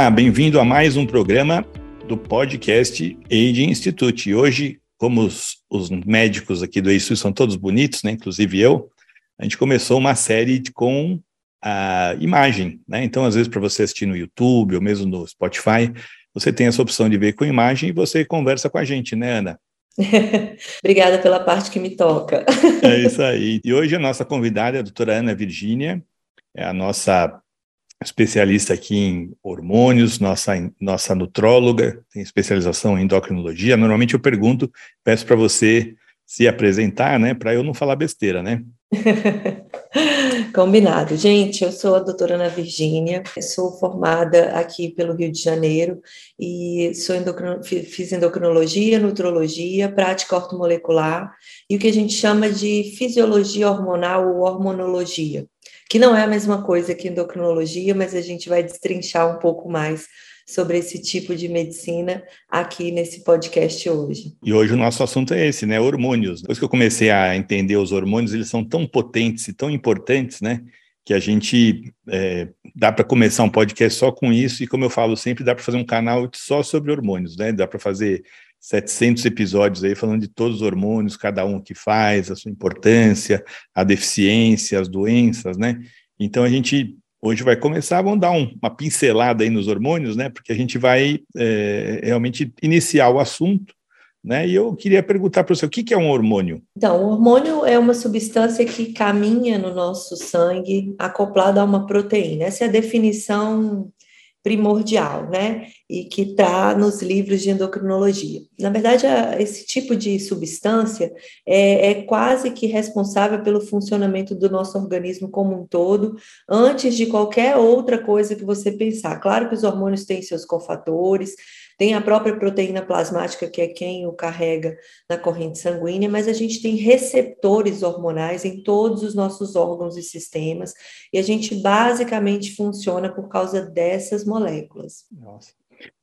Olá, bem-vindo a mais um programa do podcast Age Institute. Hoje, como os, os médicos aqui do Instituto são todos bonitos, né, inclusive eu, a gente começou uma série com a imagem, né? Então, às vezes, para você assistir no YouTube ou mesmo no Spotify, você tem essa opção de ver com imagem e você conversa com a gente, né, Ana? Obrigada pela parte que me toca. é isso aí. E hoje a nossa convidada é a doutora Ana Virgínia, é a nossa especialista aqui em hormônios, nossa, nossa nutróloga, tem especialização em endocrinologia. Normalmente eu pergunto, peço para você se apresentar, né, para eu não falar besteira, né? Combinado. Gente, eu sou a doutora Ana Virgínia, sou formada aqui pelo Rio de Janeiro e sou endocrino, fiz endocrinologia, nutrologia, prática ortomolecular e o que a gente chama de fisiologia hormonal ou hormonologia que não é a mesma coisa que endocrinologia, mas a gente vai destrinchar um pouco mais sobre esse tipo de medicina aqui nesse podcast hoje. E hoje o nosso assunto é esse, né? Hormônios. Depois que eu comecei a entender os hormônios, eles são tão potentes e tão importantes, né? Que a gente é, dá para começar um podcast só com isso, e como eu falo sempre, dá para fazer um canal só sobre hormônios, né? Dá para fazer 700 episódios aí falando de todos os hormônios, cada um que faz, a sua importância, a deficiência, as doenças, né? Então a gente hoje vai começar, vamos dar um, uma pincelada aí nos hormônios, né? Porque a gente vai é, realmente iniciar o assunto, né? E eu queria perguntar para você, o que, que é um hormônio? Então, o hormônio é uma substância que caminha no nosso sangue acoplada a uma proteína. Essa é a definição primordial, né? E que está nos livros de endocrinologia. Na verdade, esse tipo de substância é, é, quase que responsável pelo funcionamento do nosso organismo como um todo, antes de qualquer outra coisa que você pensar. Claro que os hormônios têm seus cofatores, tem a própria proteína plasmática, que é quem o carrega na corrente sanguínea, mas a gente tem receptores hormonais em todos os nossos órgãos e sistemas, e a gente basicamente funciona por causa dessas moléculas. Nossa.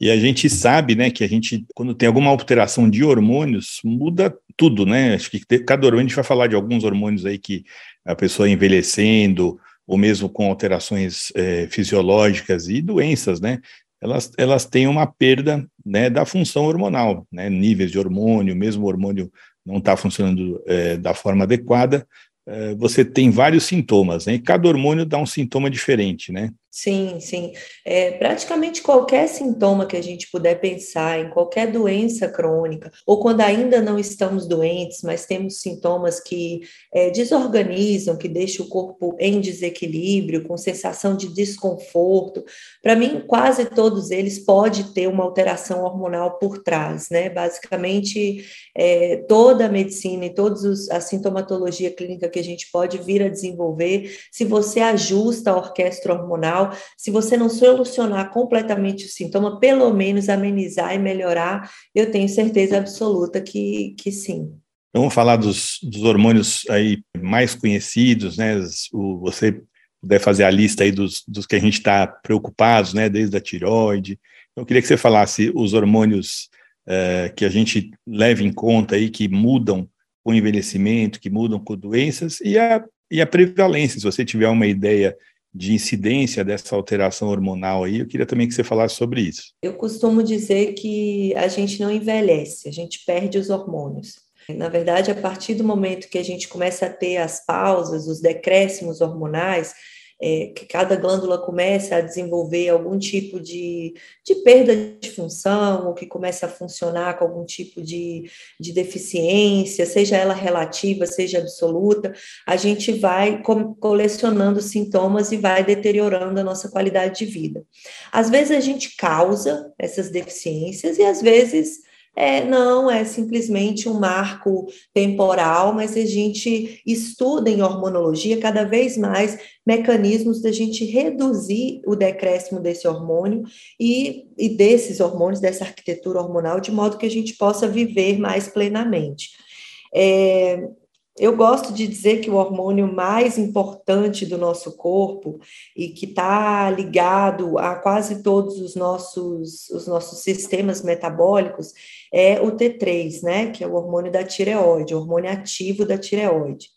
E a gente sabe, né, que a gente, quando tem alguma alteração de hormônios, muda tudo, né? Acho que cada hormônio, a gente vai falar de alguns hormônios aí que a pessoa envelhecendo, ou mesmo com alterações é, fisiológicas e doenças, né? Elas, elas têm uma perda né, da função hormonal, né, níveis de hormônio, mesmo o hormônio não está funcionando é, da forma adequada, é, você tem vários sintomas, né, e cada hormônio dá um sintoma diferente, né? Sim, sim. É, praticamente qualquer sintoma que a gente puder pensar em qualquer doença crônica, ou quando ainda não estamos doentes, mas temos sintomas que é, desorganizam, que deixam o corpo em desequilíbrio, com sensação de desconforto, para mim, quase todos eles pode ter uma alteração hormonal por trás, né? Basicamente, é, toda a medicina e toda a sintomatologia clínica que a gente pode vir a desenvolver, se você ajusta a orquestra hormonal, se você não solucionar completamente o sintoma, pelo menos amenizar e melhorar, eu tenho certeza absoluta que, que sim. Vamos falar dos, dos hormônios aí mais conhecidos, né? O, você puder fazer a lista aí dos, dos que a gente está preocupados, né? Desde a tireoide. Eu queria que você falasse os hormônios é, que a gente leva em conta aí, que mudam com o envelhecimento, que mudam com doenças, e a, e a prevalência, se você tiver uma ideia de incidência dessa alteração hormonal aí. Eu queria também que você falasse sobre isso. Eu costumo dizer que a gente não envelhece, a gente perde os hormônios. Na verdade, a partir do momento que a gente começa a ter as pausas, os decréscimos hormonais, é, que cada glândula começa a desenvolver algum tipo de, de perda de função, ou que começa a funcionar com algum tipo de, de deficiência, seja ela relativa, seja absoluta, a gente vai colecionando sintomas e vai deteriorando a nossa qualidade de vida. Às vezes a gente causa essas deficiências e às vezes é, não, é simplesmente um marco temporal, mas a gente estuda em hormonologia cada vez mais mecanismos da gente reduzir o decréscimo desse hormônio e, e desses hormônios, dessa arquitetura hormonal, de modo que a gente possa viver mais plenamente. É, eu gosto de dizer que o hormônio mais importante do nosso corpo e que está ligado a quase todos os nossos, os nossos sistemas metabólicos é o T3, né? Que é o hormônio da tireoide, o hormônio ativo da tireoide.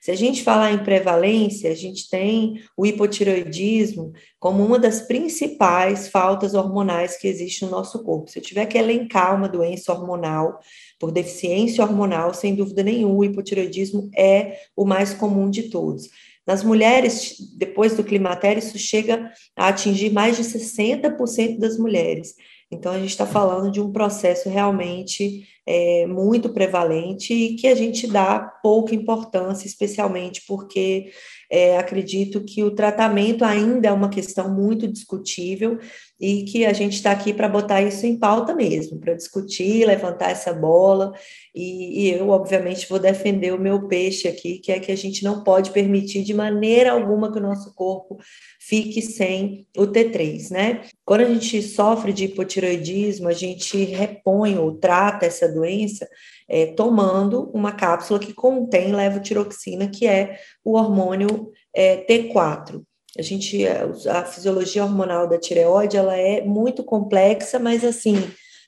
Se a gente falar em prevalência, a gente tem o hipotireoidismo como uma das principais faltas hormonais que existe no nosso corpo. Se eu tiver que elencar uma doença hormonal por deficiência hormonal, sem dúvida nenhuma, o hipotireoidismo é o mais comum de todos. Nas mulheres, depois do climatério, isso chega a atingir mais de 60% das mulheres. Então, a gente está falando de um processo realmente é, muito prevalente e que a gente dá pouca importância, especialmente porque é, acredito que o tratamento ainda é uma questão muito discutível e que a gente está aqui para botar isso em pauta mesmo, para discutir, levantar essa bola. E, e, eu, obviamente, vou defender o meu peixe aqui, que é que a gente não pode permitir de maneira alguma que o nosso corpo fique sem o T3, né? Quando a gente sofre de hipotiroidismo, a gente repõe ou trata essa doença é, tomando uma cápsula que contém levotiroxina, que é o hormônio é, T4. A gente, a fisiologia hormonal da tireoide, ela é muito complexa, mas assim,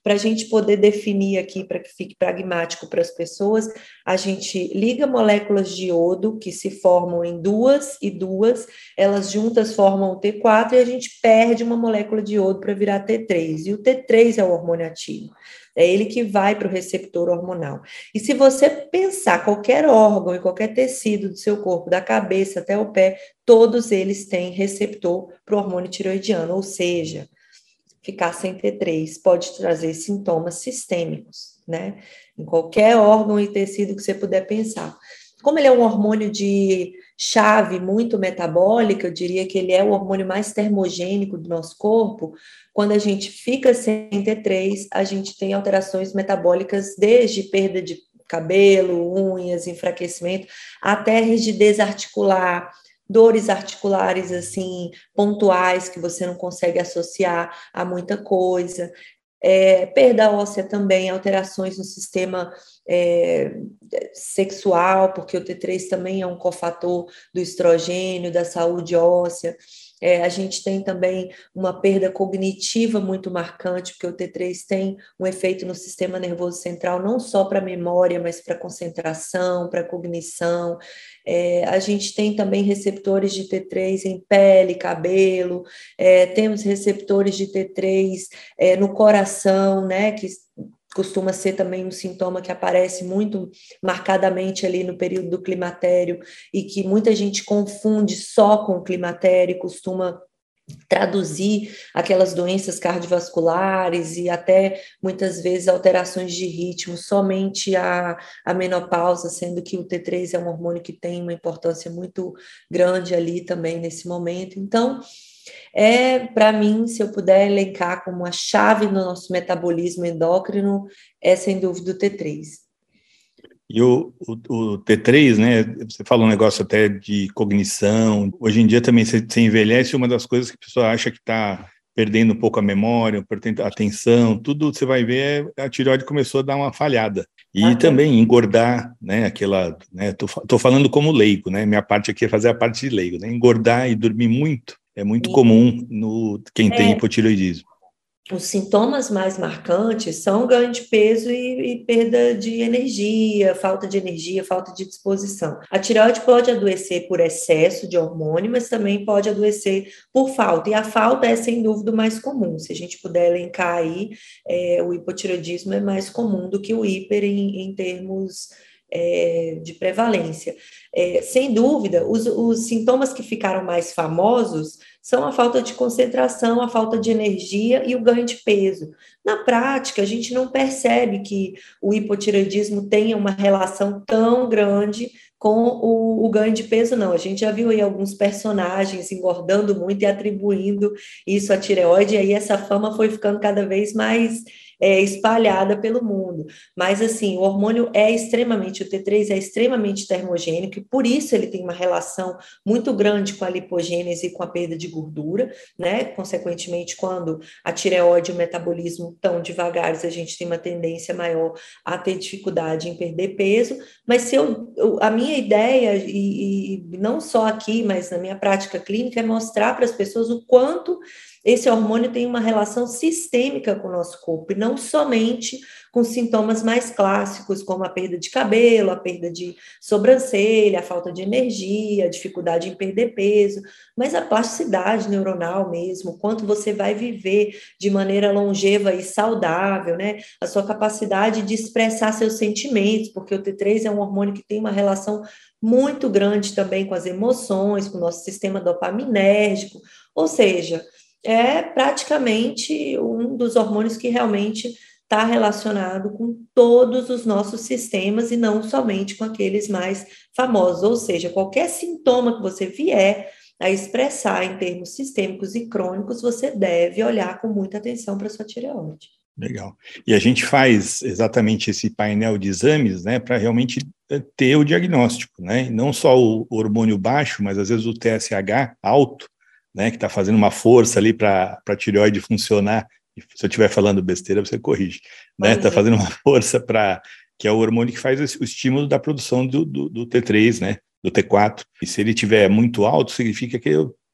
para a gente poder definir aqui, para que fique pragmático para as pessoas, a gente liga moléculas de iodo que se formam em duas e duas, elas juntas formam o T4 e a gente perde uma molécula de iodo para virar T3. E o T3 é o hormônio ativo. É ele que vai para o receptor hormonal. E se você pensar qualquer órgão e qualquer tecido do seu corpo, da cabeça até o pé, todos eles têm receptor para o hormônio tiroidiano, ou seja, ficar sem T3 pode trazer sintomas sistêmicos, né? Em qualquer órgão e tecido que você puder pensar. Como ele é um hormônio de chave muito metabólica, eu diria que ele é o hormônio mais termogênico do nosso corpo. Quando a gente fica sem T3, a gente tem alterações metabólicas desde perda de cabelo, unhas, enfraquecimento, até rigidez articular, dores articulares assim pontuais que você não consegue associar a muita coisa, é, perda óssea também, alterações no sistema é, sexual, porque o T3 também é um cofator do estrogênio, da saúde óssea. É, a gente tem também uma perda cognitiva muito marcante, porque o T3 tem um efeito no sistema nervoso central, não só para memória, mas para concentração, para cognição. É, a gente tem também receptores de T3 em pele, cabelo, é, temos receptores de T3 é, no coração, né, que costuma ser também um sintoma que aparece muito marcadamente ali no período do climatério e que muita gente confunde só com o climatério, costuma traduzir aquelas doenças cardiovasculares e até muitas vezes alterações de ritmo somente a, a menopausa, sendo que o T3 é um hormônio que tem uma importância muito grande ali também nesse momento. Então, é, para mim, se eu puder elencar como a chave do nosso metabolismo endócrino, é sem dúvida o T3. E o, o, o, T3, né? Você fala um negócio até de cognição. Hoje em dia também você, você envelhece, uma das coisas que a pessoa acha que está perdendo um pouco a memória, perdendo a atenção, tudo você vai ver, a tireoide começou a dar uma falhada. E ah, também engordar, né? Aquela, né? Tô, tô falando como leigo, né? Minha parte aqui é fazer a parte de leigo, né? Engordar e dormir muito é muito comum no quem é, tem hipotireoidismo. Os sintomas mais marcantes são ganho de peso e, e, perda de energia, falta de energia, falta de disposição. A tireoide pode adoecer por excesso de hormônio, mas também pode adoecer por falta. E a falta é, sem dúvida, o mais comum. Se a gente puder elencar aí, é, o hipotireoidismo é mais comum do que o hiper em, em termos é, de prevalência. É, sem dúvida, os, os sintomas que ficaram mais famosos são a falta de concentração, a falta de energia e o ganho de peso. Na prática, a gente não percebe que o hipotireoidismo tenha uma relação tão grande com o, o, ganho de peso, não. A gente já viu aí alguns personagens engordando muito e atribuindo isso à tireoide, e aí essa fama foi ficando cada vez mais é, espalhada pelo mundo. Mas, assim, o hormônio é extremamente, o T3 é extremamente termogênico e por isso ele tem uma relação muito grande com a lipogênese e com a perda de gordura, né? Consequentemente, quando a tireoide e o metabolismo estão devagares, a gente tem uma tendência maior a ter dificuldade em perder peso. Mas se eu, a minha ideia, e, e não só aqui, mas na minha prática clínica, é mostrar para as pessoas o quanto esse hormônio tem uma relação sistêmica com o nosso corpo, e não somente com sintomas mais clássicos, como a perda de cabelo, a perda de sobrancelha, a falta de energia, a dificuldade em perder peso, mas a plasticidade neuronal mesmo, quanto você vai viver de maneira longeva e saudável, né? A sua capacidade de expressar seus sentimentos, porque o T3 é um hormônio que tem uma relação muito grande também com as emoções, com o nosso sistema dopaminérgico, ou seja, é praticamente um dos hormônios que realmente está relacionado com todos os nossos sistemas e não somente com aqueles mais famosos. Ou seja, qualquer sintoma que você vier a expressar em termos sistêmicos e crônicos, você deve olhar com muita atenção para sua tireoide. Legal. E a gente faz exatamente esse painel de exames, né, para realmente eh, ter o diagnóstico, né? Não só o hormônio baixo, mas às vezes o TSH alto, né, que está fazendo uma força ali para a tireoide funcionar se eu estiver falando besteira, você corrige. Né? Está fazendo uma força para que é o hormônio que faz o estímulo da produção do, do, do, T3, né? Do T4. E se ele tiver muito alto, significa que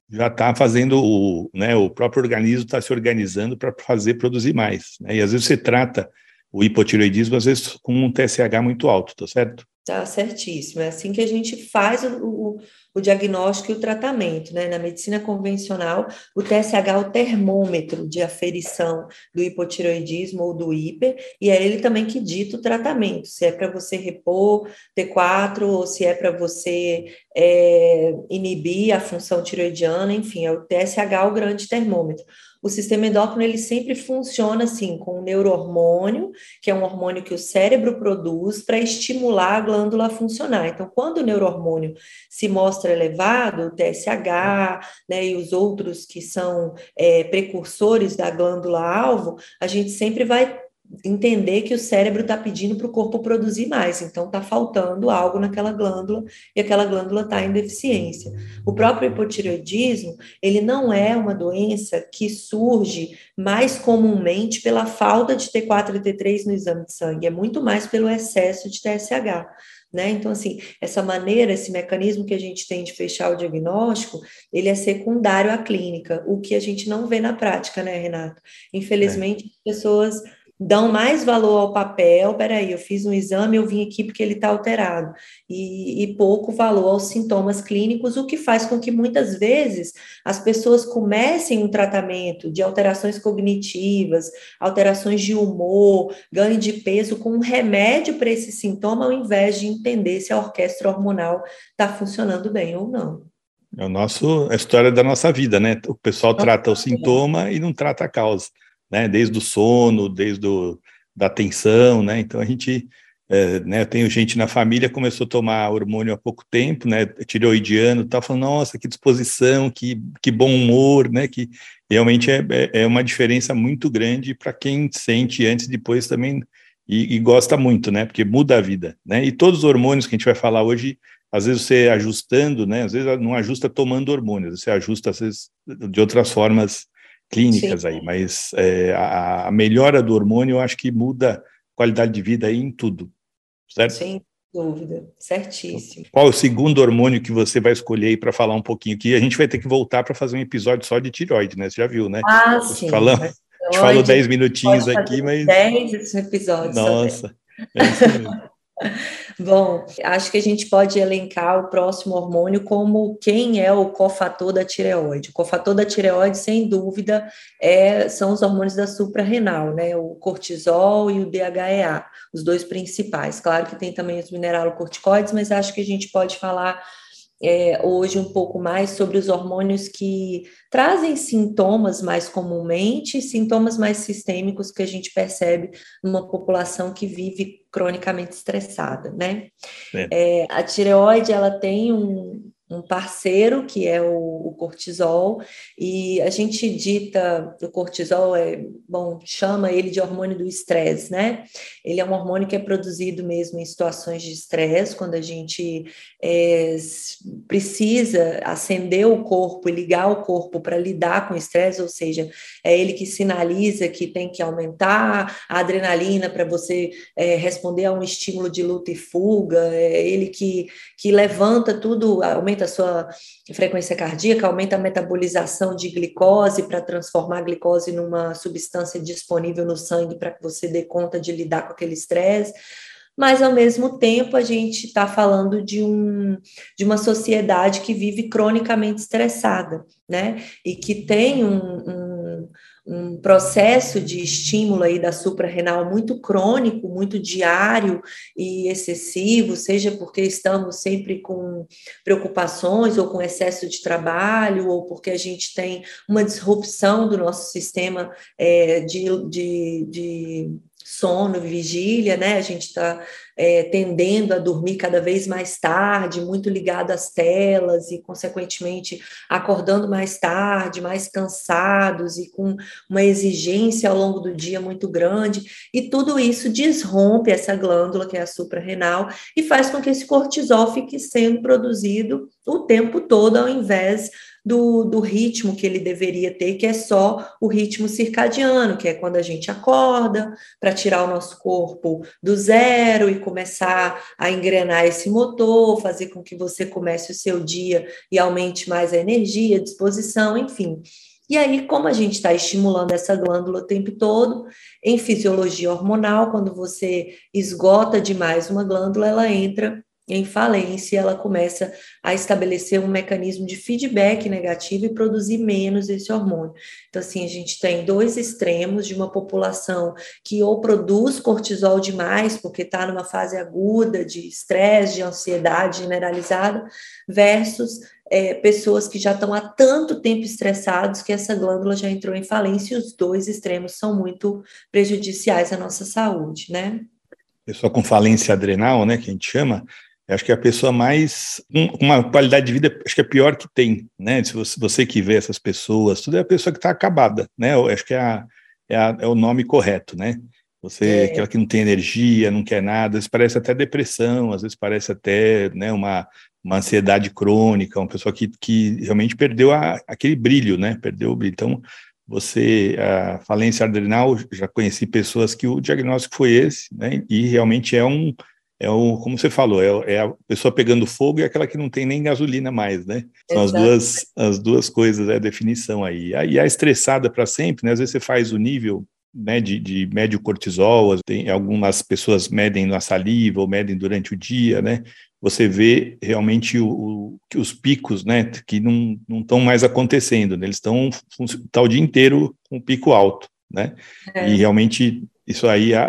já está fazendo o, né? O próprio organismo está se organizando para fazer produzir mais. Né? E às vezes você trata o hipotireoidismo às vezes com um TSH muito alto, tá certo? Tá certíssimo. É assim que a gente faz o, o, o, diagnóstico e o tratamento, né? Na medicina convencional, o TSH é o termômetro de aferição do hipotiroidismo ou do hiper, e é ele também que dita o tratamento, se é para você repor T4 ou se é para você é, inibir a função tiroidiana, enfim, é o TSH o grande termômetro o sistema endócrino ele sempre funciona assim, com o neurohormônio, que é um hormônio que o cérebro produz para estimular a glândula a funcionar. Então, quando o neurohormônio se mostra elevado, o TSH, né, e os outros que são é, precursores da glândula-alvo, a gente sempre vai entender que o cérebro está pedindo para o corpo produzir mais, então está faltando algo naquela glândula e aquela glândula está em deficiência. O próprio hipotireoidismo, ele não é uma doença que surge mais comumente pela falta de T4 e T3 no exame de sangue, é muito mais pelo excesso de TSH. Né? Então, assim, essa maneira, esse mecanismo que a gente tem de fechar o diagnóstico, ele é secundário à clínica, o que a gente não vê na prática, né, Renato? Infelizmente, é. pessoas dão mais valor ao papel. Peraí, eu fiz um exame, eu vim aqui porque ele está alterado, e, e, pouco valor aos sintomas clínicos, o que faz com que muitas vezes as pessoas comecem um tratamento de alterações cognitivas, alterações de humor, ganho de peso com um remédio para esse sintoma, ao invés de entender se a orquestra hormonal está funcionando bem ou não. É o nosso, a história da nossa vida, né? O pessoal trata o sintoma e não trata a causa né? Desde o sono, desde o, da atenção, né? Então a gente, é, né? Eu tenho gente na família começou a tomar hormônio há pouco tempo, né? Tireoidiano, tá falando, nossa, que disposição, que, que bom humor, né? Que realmente é, é, é uma diferença muito grande para quem sente antes e depois também e, e, gosta muito, né? Porque muda a vida, né? E todos os hormônios que a gente vai falar hoje às vezes você ajustando, né? Às vezes não ajusta tomando hormônios, você ajusta às vezes de outras formas clínicas Sim. aí, mas é, a, a, melhora do hormônio eu acho que muda a qualidade de vida aí em tudo, certo? Sem dúvida, certíssimo. Qual é o segundo hormônio que você vai escolher aí para falar um pouquinho aqui? A gente vai ter que voltar para fazer um episódio só de tiroide, né? Você já viu, né? Ah, sim. Falando, a gente falou 10 minutinhos aqui, mas... 10 episódios. Nossa, é isso mesmo. Bom, acho que a gente pode elencar o próximo hormônio como quem é o cofator da tireoide. O cofator da tireoide, sem dúvida, é, são os hormônios da suprarrenal, né? O cortisol e o DHEA, os dois principais. Claro que tem também os mineralocorticoides, mas acho que a gente pode falar é, hoje um pouco mais sobre os hormônios que trazem sintomas mais comumente, sintomas mais sistêmicos que a gente percebe numa população que vive cronicamente estressada, né? É. É, a tireoide, ela tem um, um parceiro, que é o, o, cortisol, e a gente dita, o cortisol é, bom, chama ele de hormônio do estresse, né? Ele é um hormônio que é produzido mesmo em situações de estresse, quando a gente é, precisa acender o corpo e ligar o corpo para lidar com o estresse, ou seja, é ele que sinaliza que tem que aumentar a adrenalina para você é, responder a um estímulo de luta e fuga, é ele que, que levanta tudo, aumenta aumenta a sua frequência cardíaca, aumenta a metabolização de glicose para transformar a glicose numa substância disponível no sangue para que você dê conta de lidar com aquele estresse mas ao mesmo tempo a gente está falando de, um, de uma sociedade que vive cronicamente estressada, né? E que tem um, um, um processo de estímulo aí da suprarrenal muito crônico, muito diário e excessivo, seja porque estamos sempre com preocupações ou com excesso de trabalho, ou porque a gente tem uma disrupção do nosso sistema é, de, de, de sono, vigília, né? A gente está é, tendendo a dormir cada vez mais tarde, muito ligado às telas e, consequentemente, acordando mais tarde, mais cansados e com uma exigência ao longo do dia muito grande. E tudo isso desrompe essa glândula, que é a suprarrenal, e faz com que esse cortisol fique sendo produzido o tempo todo, ao invés do, do ritmo que ele deveria ter, que é só o ritmo circadiano, que é quando a gente acorda para tirar o nosso corpo do zero e começar a engrenar esse motor, fazer com que você comece o seu dia e aumente mais a energia, a disposição, enfim. E aí, como a gente está estimulando essa glândula o tempo todo, em fisiologia hormonal, quando você esgota demais uma glândula, ela entra em falência, ela começa a estabelecer um mecanismo de feedback negativo e produzir menos esse hormônio. Então, assim, a gente tem dois extremos de uma população que ou produz cortisol demais, porque está numa fase aguda de estresse, de ansiedade generalizada, versus é, pessoas que já estão há tanto tempo estressados que essa glândula já entrou em falência e os dois extremos são muito prejudiciais à nossa saúde, né? Pessoa com falência adrenal, né, que a gente chama, acho que é a pessoa mais. uma qualidade de vida, acho que é a pior que tem, né? Se você, você que vê essas pessoas, tudo é a pessoa que está acabada, né? Eu acho que é, a, é, a, é, o nome correto, né? Você, é. aquela que não tem energia, não quer nada, às vezes parece até depressão, às vezes parece até né, uma, uma ansiedade crônica, uma pessoa que, que realmente perdeu a, aquele brilho, né? Perdeu o brilho. Então, você, a falência adrenal, já conheci pessoas que o diagnóstico foi esse, né? E realmente é um é o, como você falou, é, é, a pessoa pegando fogo e aquela que não tem nem gasolina mais, né? São as duas, as duas coisas, é a definição aí. E a estressada para sempre, né? Às vezes você faz o nível né, de, de médio cortisol, tem, algumas pessoas medem na saliva ou medem durante o dia, né? Você vê realmente o, o os picos, né, que não estão mais acontecendo, né? eles estão tá o dia inteiro com pico alto, né? É. E realmente isso aí a,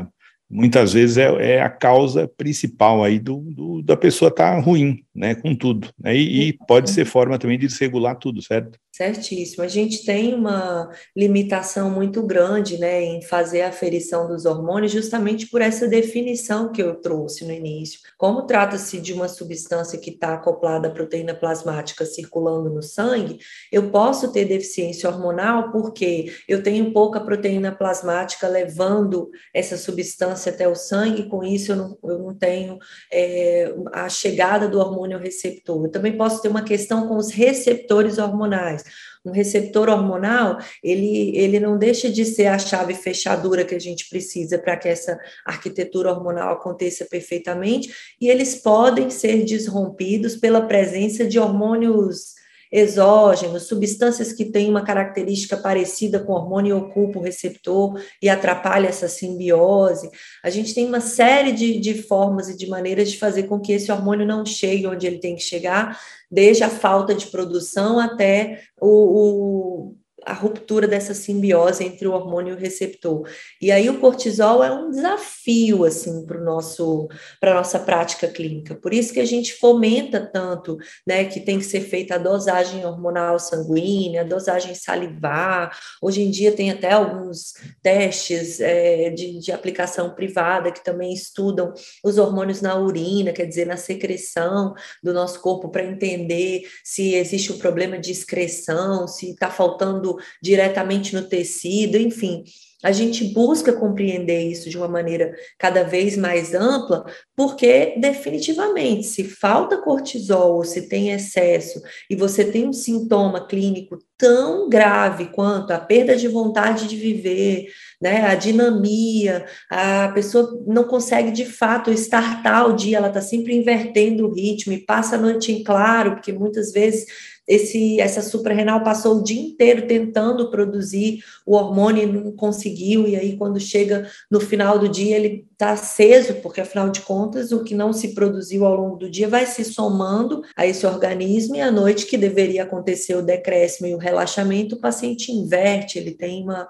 a muitas vezes é, é, a causa principal aí do, do da pessoa estar tá ruim, né, com tudo. Né, e, e, pode ser forma também de desregular tudo, certo? Certíssimo. A gente tem uma limitação muito grande, né, em fazer a aferição dos hormônios, justamente por essa definição que eu trouxe no início. Como trata-se de uma substância que está acoplada à proteína plasmática circulando no sangue, eu posso ter deficiência hormonal porque eu tenho pouca proteína plasmática levando essa substância até o sangue, com isso eu não, eu não tenho é, a chegada do hormônio receptor. Eu também posso ter uma questão com os receptores hormonais um receptor hormonal, ele, ele não deixa de ser a chave fechadura que a gente precisa para que essa arquitetura hormonal aconteça perfeitamente, e eles podem ser desrompidos pela presença de hormônios exógenos, substâncias que têm uma característica parecida com o hormônio e ocupa o receptor e atrapalha essa simbiose. A gente tem uma série de, de formas e de maneiras de fazer com que esse hormônio não chegue onde ele tem que chegar, desde a falta de produção até o, o a ruptura dessa simbiose entre o hormônio e o receptor. E aí o cortisol é um desafio assim para nosso para nossa prática clínica. Por isso que a gente fomenta tanto, né, que tem que ser feita a dosagem hormonal sanguínea, a dosagem salivar. Hoje em dia tem até alguns testes é, de, de aplicação privada que também estudam os hormônios na urina, quer dizer, na secreção do nosso corpo para entender se existe um problema de excreção, se está faltando diretamente no tecido, enfim. A gente busca compreender isso de uma maneira cada vez mais ampla, porque definitivamente, se falta cortisol ou se tem excesso e você tem um sintoma clínico tão grave quanto a perda de vontade de viver, né, a dinamia, a pessoa não consegue de fato estartar o dia, ela está sempre invertendo o ritmo e passa a noite em claro, porque muitas vezes esse, essa suprarrenal passou o dia inteiro tentando produzir o hormônio e não conseguiu, e aí quando chega no final do dia ele está aceso, porque afinal de contas o que não se produziu ao longo do dia vai se somando a esse organismo, e à noite que deveria acontecer o decréscimo e o relaxamento, o paciente inverte, ele tem uma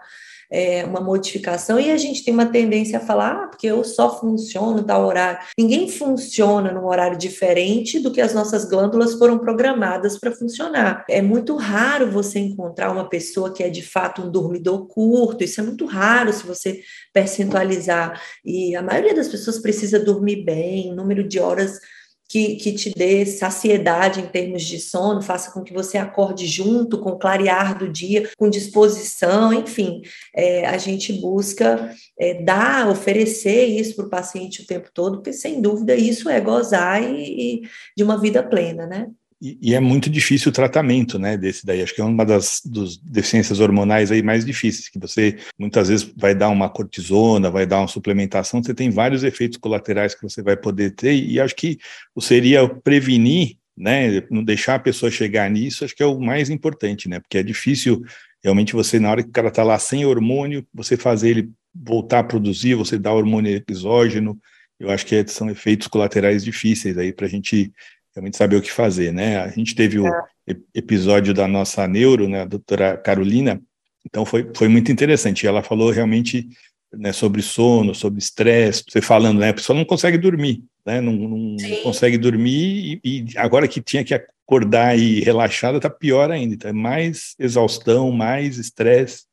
é, uma modificação, e a gente tem uma tendência a falar, ah, porque eu só funciono tal horário. Ninguém funciona num horário diferente do que as nossas glândulas foram programadas para funcionar. É muito raro você encontrar uma pessoa que é de fato um dormidor curto, isso é muito raro se você percentualizar. E a maioria das pessoas precisa dormir bem, número de horas que, que te dê saciedade em termos de sono, faça com que você acorde junto com o clarear do dia, com disposição, enfim, é, a gente busca é, dar, oferecer isso para o paciente o tempo todo, porque sem dúvida isso é gozar e, e de uma vida plena, né? E, é muito difícil o tratamento, né, desse daí. Acho que é uma das deficiências hormonais aí mais difíceis, que você muitas vezes vai dar uma cortisona, vai dar uma suplementação, você tem vários efeitos colaterais que você vai poder ter, e acho que seria prevenir, né, não deixar a pessoa chegar nisso, acho que é o mais importante, né, porque é difícil realmente você, na hora que o cara está lá sem hormônio, você fazer ele voltar a produzir, você dar hormônio exógeno, eu acho que são efeitos colaterais difíceis aí para a gente realmente saber o que fazer, né? A gente teve o é. episódio da nossa neuro, né, a doutora Carolina, então foi, foi muito interessante. Ela falou realmente né, sobre sono, sobre estresse, você falando, né? A pessoa não consegue dormir, né? Não, não consegue dormir e, e, agora que tinha que acordar e relaxada, tá pior ainda. É mais exaustão, mais estresse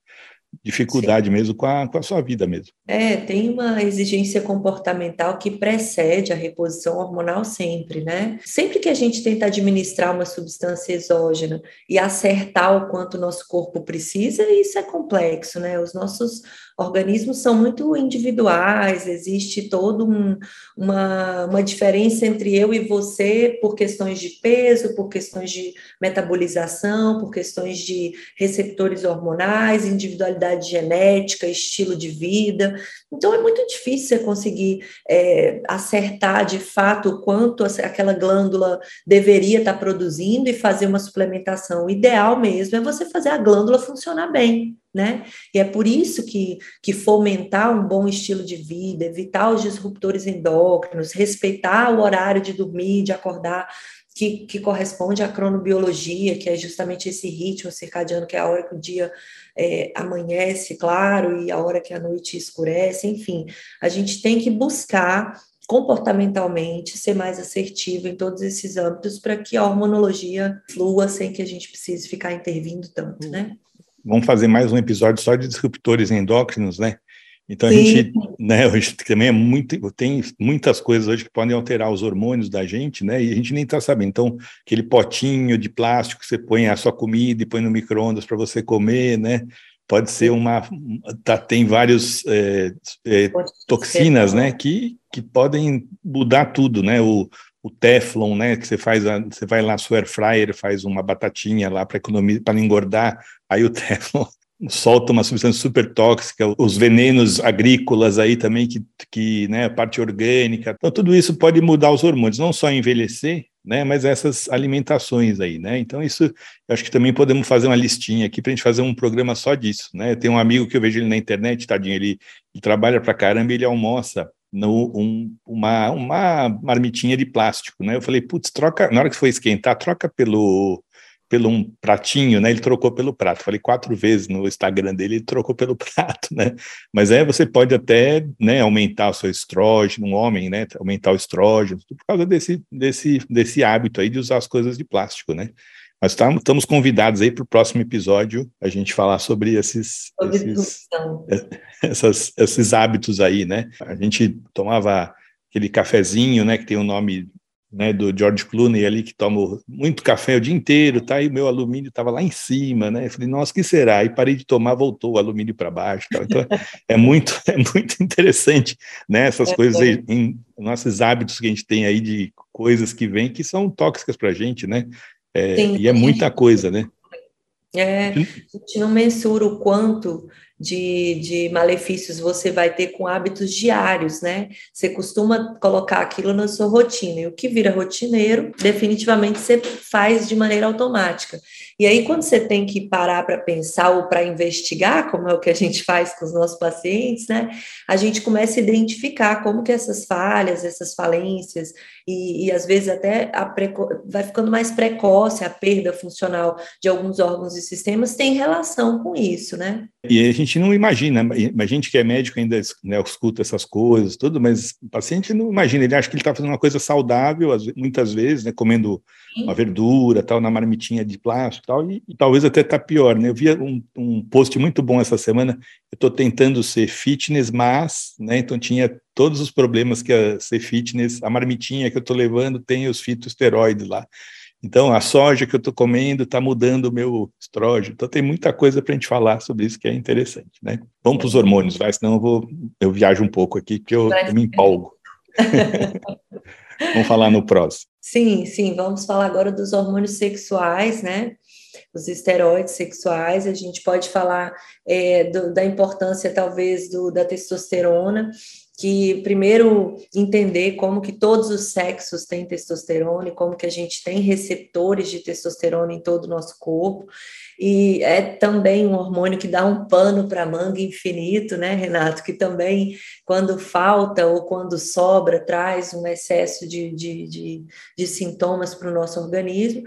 dificuldade Sim. mesmo com a, com a sua vida mesmo. É, tem uma exigência comportamental que precede a reposição hormonal sempre, né? Sempre que a gente tenta administrar uma substância exógena e acertar o quanto o nosso corpo precisa, isso é complexo, né? Os nossos organismos são muito individuais, existe toda um, uma, uma diferença entre eu e você por questões de peso, por questões de metabolização, por questões de receptores hormonais, individualidade genética, estilo de vida. Então, é muito difícil você conseguir é, acertar de fato o quanto aquela glândula deveria estar produzindo e fazer uma suplementação. O ideal mesmo é você fazer a glândula funcionar bem né? E é por isso que, que fomentar um bom estilo de vida, evitar os disruptores endócrinos, respeitar o horário de dormir, de acordar, que, que corresponde à cronobiologia, que é justamente esse ritmo circadiano, que é a hora que o dia é, amanhece, claro, e a hora que a noite escurece, enfim, a gente tem que buscar comportamentalmente ser mais assertivo em todos esses âmbitos para que a hormonologia flua sem que a gente precise ficar intervindo tanto, né? vamos fazer mais um episódio só de disruptores endócrinos, né? Então a Sim. gente, né, hoje também é muito, tem muitas coisas hoje que podem alterar os hormônios da gente, né? E a gente nem está sabendo. Então, aquele potinho de plástico que você põe a sua comida e põe no micro-ondas para você comer, né? Pode ser uma. Tá, tem vários é, é, toxinas, né? Que, que podem mudar tudo, né? O, o Teflon, né, que você faz, a, você vai lá no air fryer, faz uma batatinha lá para economizar, para engordar, aí o Teflon solta uma substância super tóxica, os venenos agrícolas aí também que, que né, a parte orgânica. Então tudo isso pode mudar os hormônios, não só envelhecer, né, mas essas alimentações aí, né? Então isso, eu acho que também podemos fazer uma listinha aqui para a gente fazer um programa só disso, né? Tem um amigo que eu vejo ele na internet, tadinho, ele, ele trabalha para caramba, ele almoça no, um, uma, uma marmitinha de plástico, né? Eu falei, putz, troca, na hora que foi esquentar, troca pelo, pelo um pratinho, né? Ele trocou pelo prato. Falei quatro vezes no Instagram dele, ele trocou pelo prato, né? Mas aí você pode até, né, aumentar o seu estrógeno, um homem, né, aumentar o estrógeno, por causa desse, desse, desse hábito aí de usar as coisas de plástico, né? Mas tá, estamos convidados aí para o próximo episódio a gente falar sobre esses, esses, essas, esses hábitos aí, né? A gente tomava aquele cafezinho, né, que tem o nome né, do George Clooney ali, que toma muito café o dia inteiro, tá? E o meu alumínio estava lá em cima, né? Eu falei, nossa, que será? Aí parei de tomar, voltou o alumínio para baixo. Tá? Então, é muito, é muito interessante, né? Essas é, coisas aí, em nossos hábitos que a gente tem aí de coisas que vêm que são tóxicas para a gente, né? É, e é muita coisa, né? É, a gente não mensura o quanto de, de malefícios você vai ter com hábitos diários, né? Você costuma colocar aquilo na sua rotina, e o que vira rotineiro, definitivamente você faz de maneira automática. E aí, quando você tem que parar para pensar ou para investigar, como é o que a gente faz com os nossos pacientes, né? A gente começa a identificar como que essas falhas, essas falências, e, e às vezes até vai ficando mais precoce a perda funcional de alguns órgãos e sistemas, tem relação com isso, né? E a gente não imagina, a gente que é médico ainda né, escuta essas coisas, tudo, mas o paciente não imagina, ele acha que ele está fazendo uma coisa saudável, muitas vezes, né, comendo uma verdura, tal, na marmitinha de plástico, tal, e, e talvez até tá pior, né? Eu vi um, um post muito bom essa semana. Eu estou tentando ser fitness, mas, né? Então tinha todos os problemas que é ser fitness, a marmitinha que eu estou levando tem os fitosteroides lá. Então, a soja que eu estou comendo está mudando o meu estrógeno. Então, tem muita coisa para a gente falar sobre isso que é interessante, né? Vamos para os hormônios, vai, senão eu, vou, eu viajo um pouco aqui, porque eu, eu me empolgo. Vamos falar no próximo. Sim, sim, vamos falar agora dos hormônios sexuais, né? Os esteroides sexuais, a gente pode falar é, do, da importância, talvez, do, da testosterona, que primeiro entender como que todos os sexos têm testosterona e como que a gente tem receptores de testosterona em todo o nosso corpo. E é também um hormônio que dá um pano para manga infinito, né, Renato? Que também, quando falta ou quando sobra, traz um excesso de, de, de, de sintomas para o nosso organismo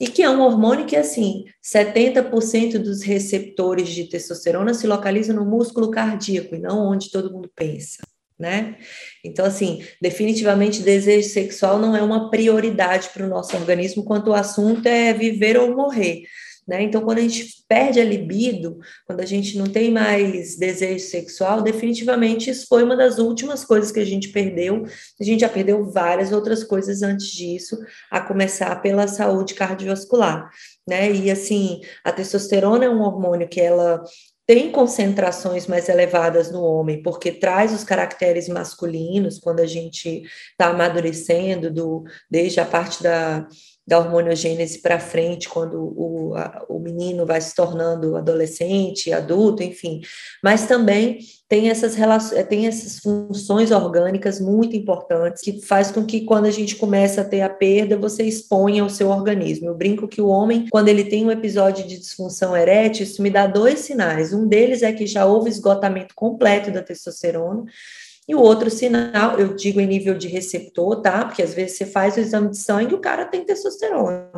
e que é um hormônio que, assim, 70% dos receptores de testosterona se localizam no músculo cardíaco e não onde todo mundo pensa né? Então, assim, definitivamente desejo sexual não é uma prioridade para o nosso organismo quanto o assunto é viver ou morrer. Né? Então, quando a gente perde a libido, quando a gente não tem mais desejo sexual, definitivamente isso foi uma das últimas coisas que a gente perdeu. A gente já perdeu várias outras coisas antes disso, a começar pela saúde cardiovascular. Né? E assim, a testosterona é um hormônio que ela tem concentrações mais elevadas no homem, porque traz os caracteres masculinos quando a gente está amadurecendo, do, desde a parte da, da hormoniogênese para frente, quando o, a, o menino vai se tornando adolescente, adulto, enfim. Mas também tem essas, relações, tem essas funções orgânicas muito importantes que faz com que quando a gente começa a ter a perda, você exponha o seu organismo. Eu brinco que o homem, quando ele tem um episódio de disfunção erétil, isso me dá dois sinais. Um deles é que já houve esgotamento completo da testosterona, e o outro sinal, eu digo em nível de receptor, tá? Porque às vezes você faz o exame de sangue e o cara tem testosterona.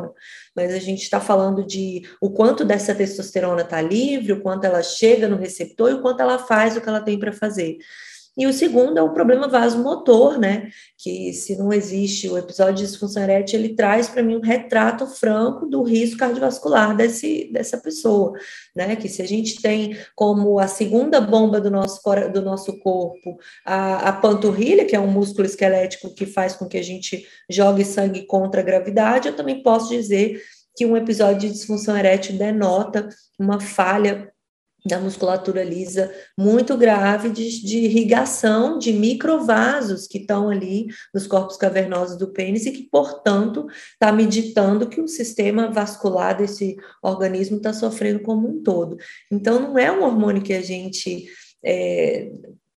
Mas a gente está falando de o quanto dessa testosterona está livre, o quanto ela chega no receptor e o quanto ela faz o que ela tem para fazer. E o segundo é o problema vasomotor, né? Que se não existe o episódio de disfunção erétil, ele traz para mim um retrato franco do risco cardiovascular desse, dessa pessoa, né? Que se a gente tem como a segunda bomba do nosso, do nosso corpo a, a panturrilha, que é um músculo esquelético que faz com que a gente jogue sangue contra a gravidade, eu também posso dizer que um episódio de disfunção erétil denota uma falha da musculatura lisa muito grave de, de, irrigação de microvasos que estão ali nos corpos cavernosos do pênis e que, portanto, está meditando que o sistema vascular desse organismo está sofrendo como um todo. Então, não é um hormônio que a gente é,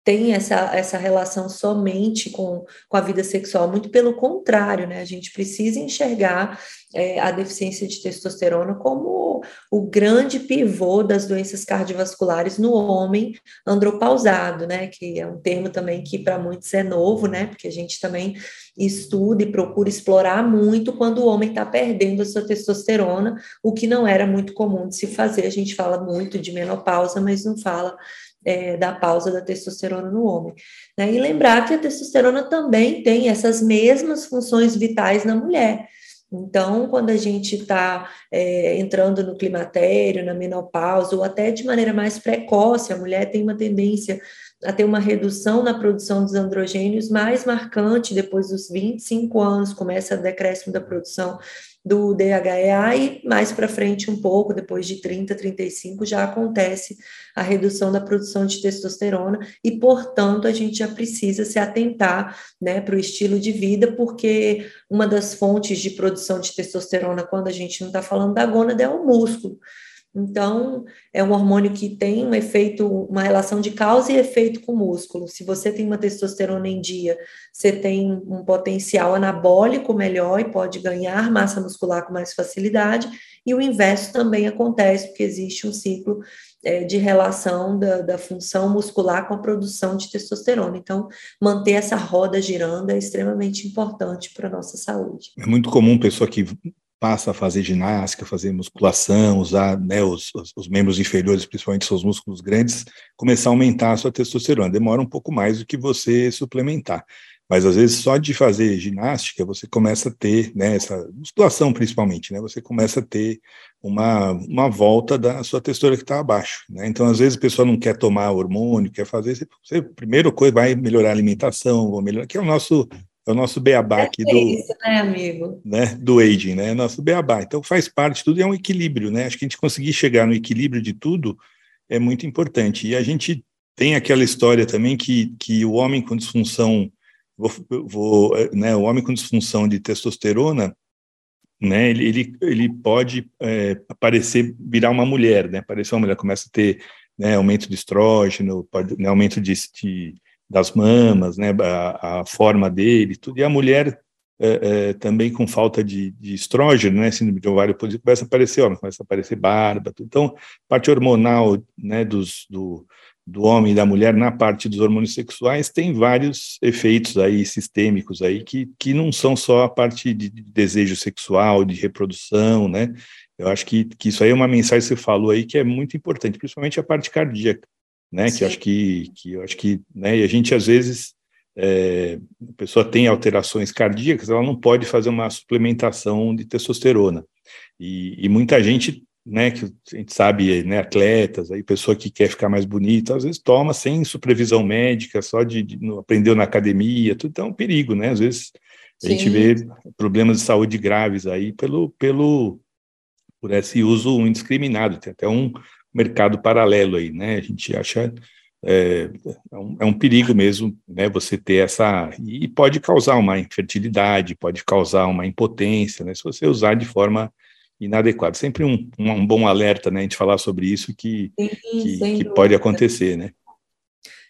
tem essa, essa relação somente com, com a vida sexual, muito pelo contrário, né? A gente precisa enxergar é, a deficiência de testosterona como o grande pivô das doenças cardiovasculares no homem andropausado, né? Que é um termo também que para muitos é novo, né? Porque a gente também estuda e procura explorar muito quando o homem está perdendo a sua testosterona, o que não era muito comum de se fazer. A gente fala muito de menopausa, mas não fala é, da pausa da testosterona no homem. Né? E lembrar que a testosterona também tem essas mesmas funções vitais na mulher. Então, quando a gente está é, entrando no climatério, na menopausa, ou até de maneira mais precoce, a mulher tem uma tendência a ter uma redução na produção dos androgênios mais marcante depois dos 25 anos, começa o decréscimo da produção do DHEA e mais para frente um pouco, depois de 30, 35, já acontece a redução da produção de testosterona e, portanto, a gente já precisa se atentar né, para o estilo de vida, porque uma das fontes de produção de testosterona, quando a gente não está falando da gônada, é o músculo. Então, é um hormônio que tem um efeito, uma relação de causa e efeito com o músculo. Se você tem uma testosterona em dia, você tem um potencial anabólico melhor e pode ganhar massa muscular com mais facilidade, e o inverso também acontece, porque existe um ciclo é, de relação da, da função muscular com a produção de testosterona. Então, manter essa roda girando é extremamente importante para a nossa saúde. É muito comum pessoa que passa a fazer ginástica, fazer musculação, usar né, os, os, membros inferiores, principalmente seus músculos grandes, começar a aumentar a sua testosterona. Demora um pouco mais do que você suplementar. Mas às vezes só de fazer ginástica você começa a ter, né, essa musculação principalmente, né, você começa a ter uma, uma volta da sua testosterona que está abaixo, né? Então às vezes a pessoa não quer tomar hormônio, quer fazer, você, você primeiro coisa vai melhorar a alimentação, vai melhorar, que é o nosso é o nosso beabá aqui é do, isso, né, amigo? Né, do aging, né? Nosso beabá. Então faz parte de tudo, é um equilíbrio, né? Acho que a gente conseguir chegar no equilíbrio de tudo é muito importante. E a gente tem aquela história também que, que o homem com disfunção, vou, vou, né, o homem com disfunção de testosterona, né, ele, ele, ele pode é, aparecer, virar uma mulher, né? Aparecer uma mulher, começa a ter né, aumento de estrógeno, pode, né, aumento de, de das mamas, né, a, a forma dele, tudo. E a mulher é, é, também com falta de, de, estrógeno, né, síndrome de ovário positivo, começa a aparecer, ó, começa a aparecer barba. Tudo. Então, parte hormonal, né, dos, do, do homem e da mulher na parte dos hormônios sexuais tem vários efeitos aí sistêmicos aí que, que não são só a parte de desejo sexual, de reprodução, né? Eu acho que, que isso aí é uma mensagem que você falou aí que é muito importante, principalmente a parte cardíaca né? Sim. Que acho que, que eu acho que, né? E a gente às vezes é, a pessoa tem alterações cardíacas, ela não pode fazer uma suplementação de testosterona. E, e muita gente, né, que a gente sabe, né, atletas, aí pessoa que quer ficar mais bonita, às vezes toma sem supervisão médica, só de, de aprendeu na academia, tudo então é um perigo, né? Às vezes a Sim. gente vê problemas de saúde graves aí pelo pelo por esse uso indiscriminado. Tem até um mercado paralelo aí, né? A gente acha é, é, um, é um perigo mesmo, né? Você ter essa e pode causar uma infertilidade, pode causar uma impotência, né? Se você usar de forma inadequada, sempre um, um bom alerta, né? A gente falar sobre isso que Sim, que, que pode acontecer, né?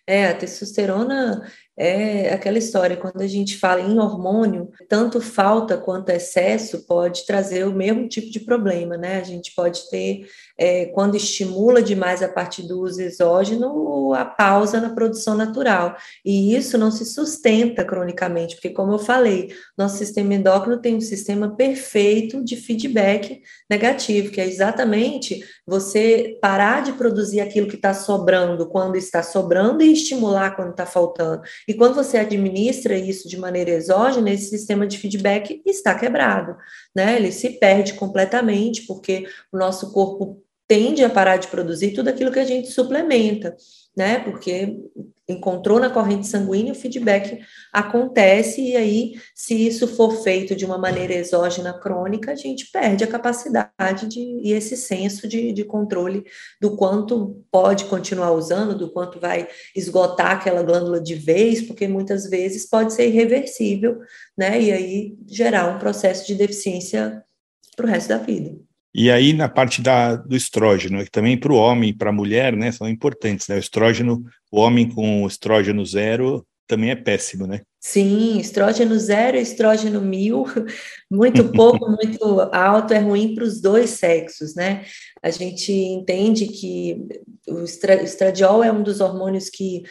É, a testosterona é aquela história, quando a gente fala em hormônio, tanto falta quanto excesso pode trazer o mesmo tipo de problema, né? A gente pode ter, é, quando estimula demais a parte do uso exógeno, a pausa na produção natural. E isso não se sustenta cronicamente, porque, como eu falei, nosso sistema endócrino tem um sistema perfeito de feedback negativo, que é exatamente você parar de produzir aquilo que está sobrando quando está sobrando e estimular quando está faltando. E quando você administra isso de maneira exógena, esse sistema de feedback está quebrado, né? Ele se perde completamente, porque o nosso corpo tende a parar de produzir tudo aquilo que a gente suplementa né? Porque encontrou na corrente sanguínea, o feedback acontece, e aí, se isso for feito de uma maneira exógena crônica, a gente perde a capacidade de, e esse senso de, de controle do quanto pode continuar usando, do quanto vai esgotar aquela glândula de vez, porque muitas vezes pode ser irreversível, né? E aí gerar um processo de deficiência para o resto da vida. E aí, na parte da, do estrógeno, que também para o homem e para a mulher, né, são importantes, né? O estrógeno, o homem com estrógeno zero também é péssimo, né? Sim, estrógeno zero, estrógeno mil, muito pouco, muito alto, é ruim para os dois sexos, né? A gente entende que o estradiol é um dos hormônios que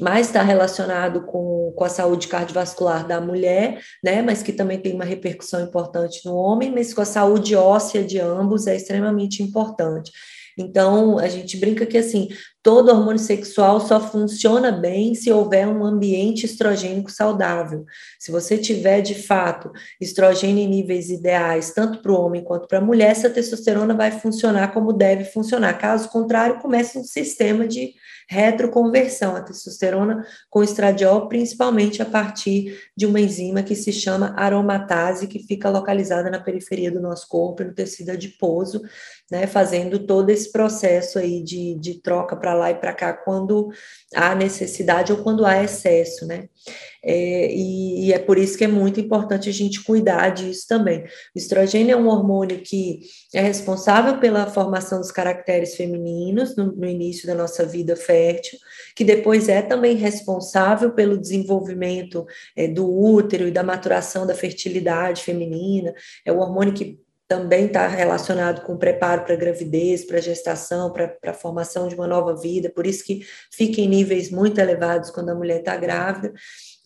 mais está relacionado com, com a saúde cardiovascular da mulher, né, mas que também tem uma repercussão importante no homem, mas com a saúde óssea de ambos é extremamente importante. Então, a gente brinca que assim, todo hormônio sexual só funciona bem se houver um ambiente estrogênico saudável. Se você tiver, de fato, estrogênio em níveis ideais, tanto para o homem quanto para a mulher, essa testosterona vai funcionar como deve funcionar. Caso contrário, começa um sistema de retroconversão, a testosterona com estradiol, principalmente a partir de uma enzima que se chama aromatase, que fica localizada na periferia do nosso corpo, no tecido adiposo, né, fazendo todo esse processo aí de, de troca para lá e para cá quando há necessidade ou quando há excesso, né? É, e, e, é por isso que é muito importante a gente cuidar disso também. O estrogênio é um hormônio que é responsável pela formação dos caracteres femininos no, no início da nossa vida fértil, que depois é também responsável pelo desenvolvimento é, do útero e da maturação da fertilidade feminina, é o hormônio que também está relacionado com o preparo para gravidez, para gestação, para a formação de uma nova vida, por isso que fica em níveis muito elevados quando a mulher está grávida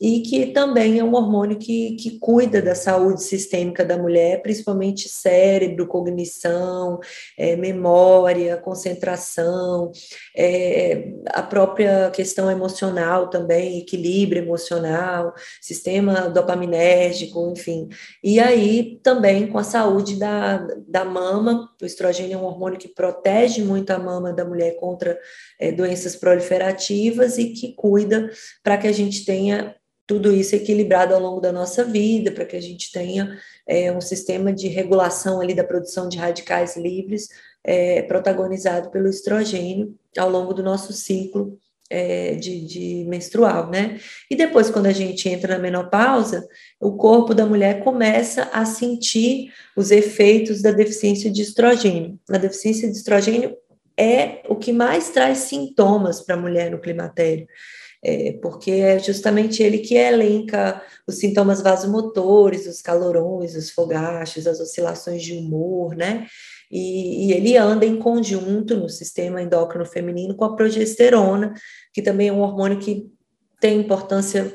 e que também é um hormônio que, que cuida da saúde sistêmica da mulher, principalmente cérebro, cognição, é, memória, concentração, é, a própria questão emocional também, equilíbrio emocional, sistema dopaminérgico, enfim. E aí também com a saúde da, da mama, o estrogênio é um hormônio que protege muito a mama da mulher contra é, doenças proliferativas e que cuida para que a gente tenha tudo isso equilibrado ao longo da nossa vida, para que a gente tenha é, um sistema de regulação ali da produção de radicais livres, é, protagonizado pelo estrogênio ao longo do nosso ciclo é, de, de, menstrual, né? E depois, quando a gente entra na menopausa, o corpo da mulher começa a sentir os efeitos da deficiência de estrogênio. A deficiência de estrogênio é o que mais traz sintomas para a mulher no climatério é, porque é justamente ele que elenca os sintomas vasomotores, os calorões, os fogachos, as oscilações de humor, né? E, e, ele anda em conjunto no sistema endócrino feminino com a progesterona, que também é um hormônio que tem importância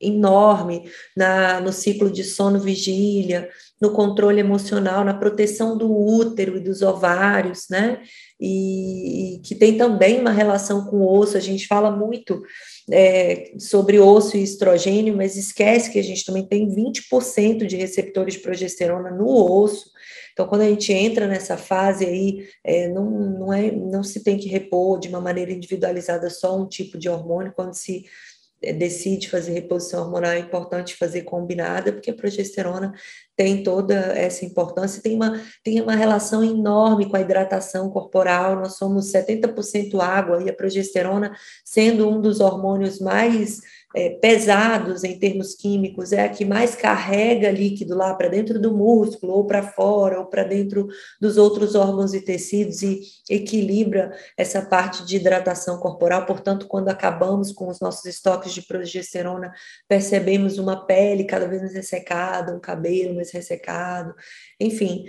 enorme na, no ciclo de sono-vigília, no controle emocional, na proteção do útero e dos ovários, né? E, e que tem também uma relação com o osso. A gente fala muito é, sobre osso e estrogênio, mas esquece que a gente também tem 20% de receptores de progesterona no osso. Então, quando a gente entra nessa fase aí, é, não, não, é, não se tem que repor de uma maneira individualizada só um tipo de hormônio, quando se decide fazer reposição hormonal, é importante fazer combinada, porque a progesterona tem toda essa importância, tem uma, tem uma relação enorme com a hidratação corporal, nós somos 70% água, e a progesterona, sendo um dos hormônios mais é, pesados em termos químicos, é a que mais carrega líquido lá para dentro do músculo, ou para fora, ou para dentro dos outros órgãos e tecidos, e equilibra essa parte de hidratação corporal. Portanto, quando acabamos com os nossos estoques de progesterona, percebemos uma pele cada vez mais ressecada, um cabelo mais ressecado, enfim,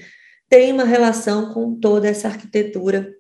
tem uma relação com toda essa arquitetura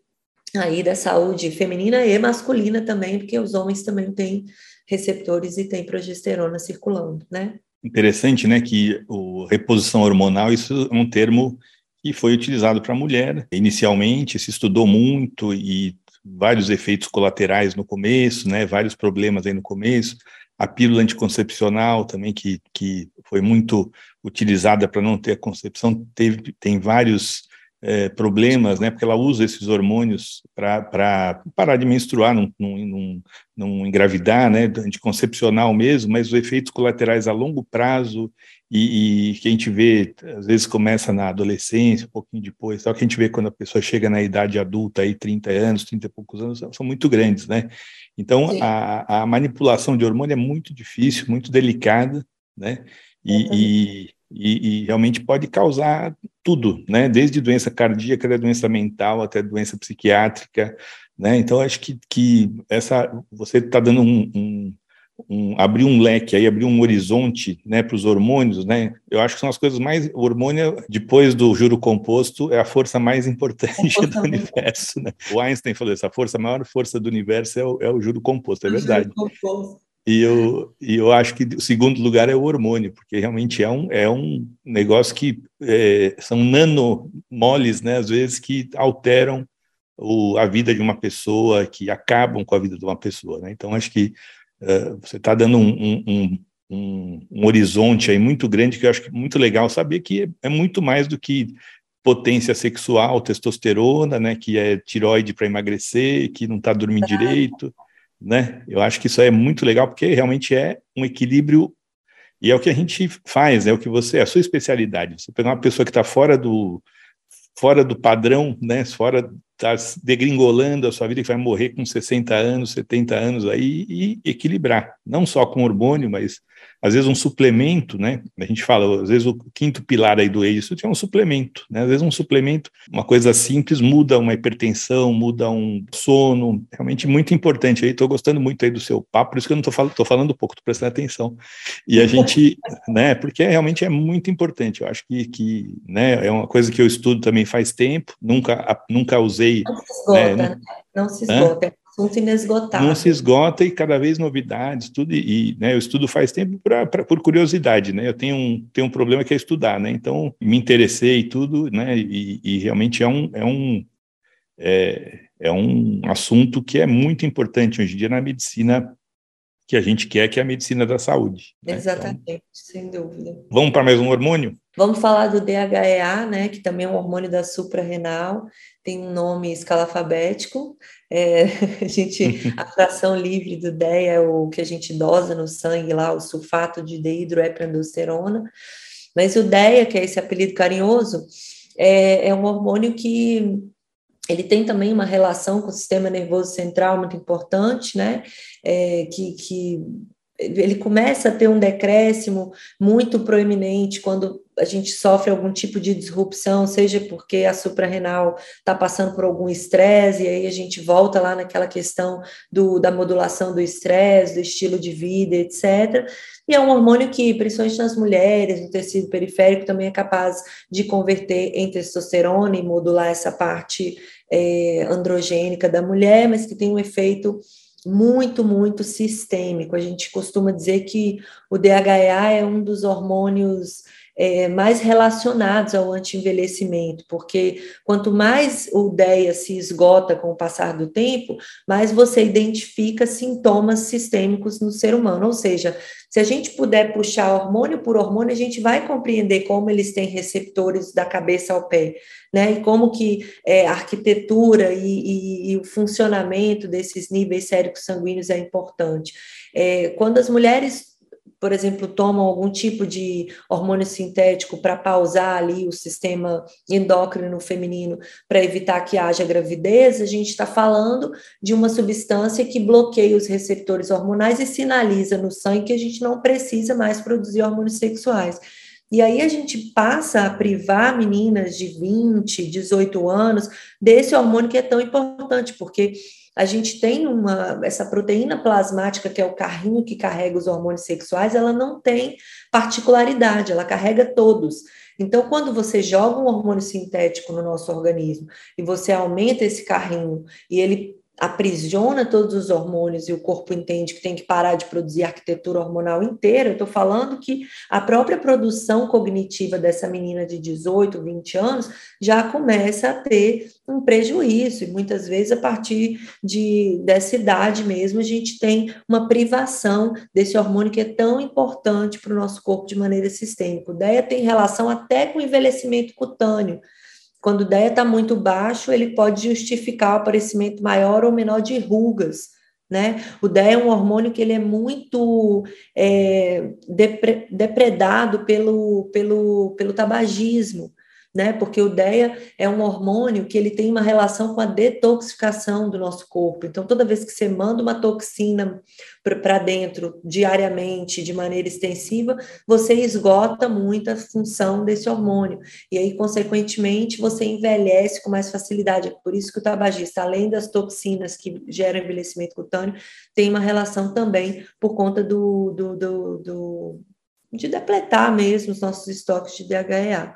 aí da saúde feminina e masculina também, porque os homens também têm receptores e tem progesterona circulando, né? Interessante, né, que o reposição hormonal, isso é um termo que foi utilizado para a mulher. Inicialmente se estudou muito e vários efeitos colaterais no começo, né, vários problemas aí no começo. A pílula anticoncepcional também, que, que foi muito utilizada para não ter a concepção, teve, tem vários é, problemas, né, porque ela usa esses hormônios para parar de menstruar, não, não, não, engravidar, né, anticoncepcional mesmo, mas os efeitos colaterais a longo prazo e, e, que a gente vê, às vezes começa na adolescência, um pouquinho depois, só que a gente vê quando a pessoa chega na idade adulta, aí 30 anos, 30 e poucos anos, são muito grandes, né? Então, a, a, manipulação de hormônio é muito difícil, muito delicada, né? E, e, e, realmente pode causar tudo, né? Desde doença cardíaca, até doença mental, até doença psiquiátrica, né? Então acho que, que essa você está dando um, um, um, abrir um leque aí, abrir um horizonte, né, para os hormônios, né? Eu acho que são as coisas mais o hormônio depois do juro composto é a força mais importante força do universo, né? O Einstein falou essa força a maior força do universo é o, é o juro composto, é verdade. Juro composto. E eu, e eu acho que o segundo lugar é o hormônio, porque realmente é um, é um negócio que é, são nanomoles, né, às vezes, que alteram o, a vida de uma pessoa, que acabam com a vida de uma pessoa. Né? Então, acho que uh, você está dando um, um, um, um, horizonte aí muito grande que eu acho que é muito legal saber que é, é muito mais do que potência sexual, testosterona, né, que é tiroide para emagrecer, que não está dormindo direito, né? Eu acho que isso é muito legal porque realmente é um equilíbrio e é o que a gente faz, é o que você, a sua especialidade. Você pegar uma pessoa que está fora do fora do padrão, né? Fora está degringolando a sua vida que vai morrer com 60 anos, 70 anos aí e equilibrar, não só com hormônio, mas às vezes um suplemento, né? A gente fala, às vezes o quinto pilar aí do eixo é um suplemento, né? Às vezes um suplemento, uma coisa simples muda uma hipertensão, muda um sono, realmente muito importante aí. Estou gostando muito aí do seu papo, por isso que eu não estou falando, tô falando pouco, estou prestando atenção. E a gente, né? Porque realmente é muito importante. Eu acho que, que, né? É uma coisa que eu estudo também faz tempo, nunca, nunca usei. Não se esgota, né? Não se esgota. Hã? Assunto inesgotável. Não se esgota e cada vez novidades, tudo, e, e né, eu estudo faz tempo pra, pra, por curiosidade, né, eu tenho um, tenho um problema que é estudar, né, então me interessei e tudo, né, e, e realmente é um, é um, é, é um assunto que é muito importante hoje em dia na medicina que a gente quer, que é a medicina da saúde. Né? Exatamente, então, sem dúvida. Vamos para mais um hormônio? Vamos falar do DHEA, né, que também é um hormônio da suprarrenal, tem um nome escalafabético. É, a gente, a fração livre do DEA é o que a gente dosa no sangue lá, o sulfato de dehidroepiandrosterona. Mas o DEA, que é esse apelido carinhoso, é, é um hormônio que ele tem também uma relação com o sistema nervoso central muito importante, né? É, que, que ele começa a ter um decréscimo muito proeminente quando a gente sofre algum tipo de disrupção, seja porque a suprarrenal está passando por algum estresse, e aí a gente volta lá naquela questão do, da modulação do estresse, do estilo de vida, etc. E é um hormônio que, principalmente nas mulheres, no tecido periférico, também é capaz de converter em testosterona e modular essa parte é, androgênica da mulher, mas que tem um efeito muito, muito sistêmico. A gente costuma dizer que o DHEA é um dos hormônios é, mais relacionados ao anti-envelhecimento, porque quanto mais o DEA se esgota com o passar do tempo, mais você identifica sintomas sistêmicos no ser humano. Ou seja, se a gente puder puxar hormônio por hormônio, a gente vai compreender como eles têm receptores da cabeça ao pé, né? E como que é, a arquitetura e, e, e, o funcionamento desses níveis séricos sanguíneos é importante. É, quando as mulheres por exemplo, tomam algum tipo de hormônio sintético para pausar ali o sistema endócrino feminino para evitar que haja gravidez, a gente está falando de uma substância que bloqueia os receptores hormonais e sinaliza no sangue que a gente não precisa mais produzir hormônios sexuais. E aí a gente passa a privar meninas de 20, 18 anos desse hormônio que é tão importante, porque a gente tem uma essa proteína plasmática que é o carrinho que carrega os hormônios sexuais, ela não tem particularidade, ela carrega todos. Então, quando você joga um hormônio sintético no nosso organismo e você aumenta esse carrinho e ele aprisiona todos os hormônios e o corpo entende que tem que parar de produzir a arquitetura hormonal inteira, eu estou falando que a própria produção cognitiva dessa menina de 18, 20 anos já começa a ter um prejuízo, e muitas vezes a partir de, dessa idade mesmo a gente tem uma privação desse hormônio que é tão importante para o nosso corpo de maneira sistêmica. DEA tem relação até com o envelhecimento cutâneo, quando o DEA está muito baixo, ele pode justificar o aparecimento maior ou menor de rugas, né? O DEA é um hormônio que ele é muito é, depre, depredado pelo, pelo, pelo tabagismo né? Porque o DEA é um hormônio que ele tem uma relação com a detoxificação do nosso corpo. Então, toda vez que você manda uma toxina para dentro diariamente, de maneira extensiva, você esgota muito a função desse hormônio. E aí, consequentemente, você envelhece com mais facilidade. É por isso que o tabagista, além das toxinas que geram envelhecimento cutâneo, tem uma relação também por conta do, do, do, do de depletar mesmo os nossos estoques de DHEA.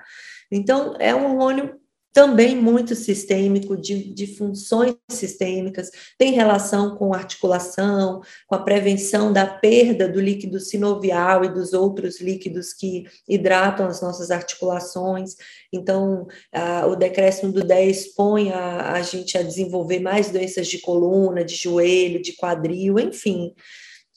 Então, é um hormônio também muito sistêmico, de, de funções sistêmicas, tem relação com articulação, com a prevenção da perda do líquido sinovial e dos outros líquidos que hidratam as nossas articulações. Então, a, o decréscimo do 10 expõe a, a gente a desenvolver mais doenças de coluna, de joelho, de quadril, enfim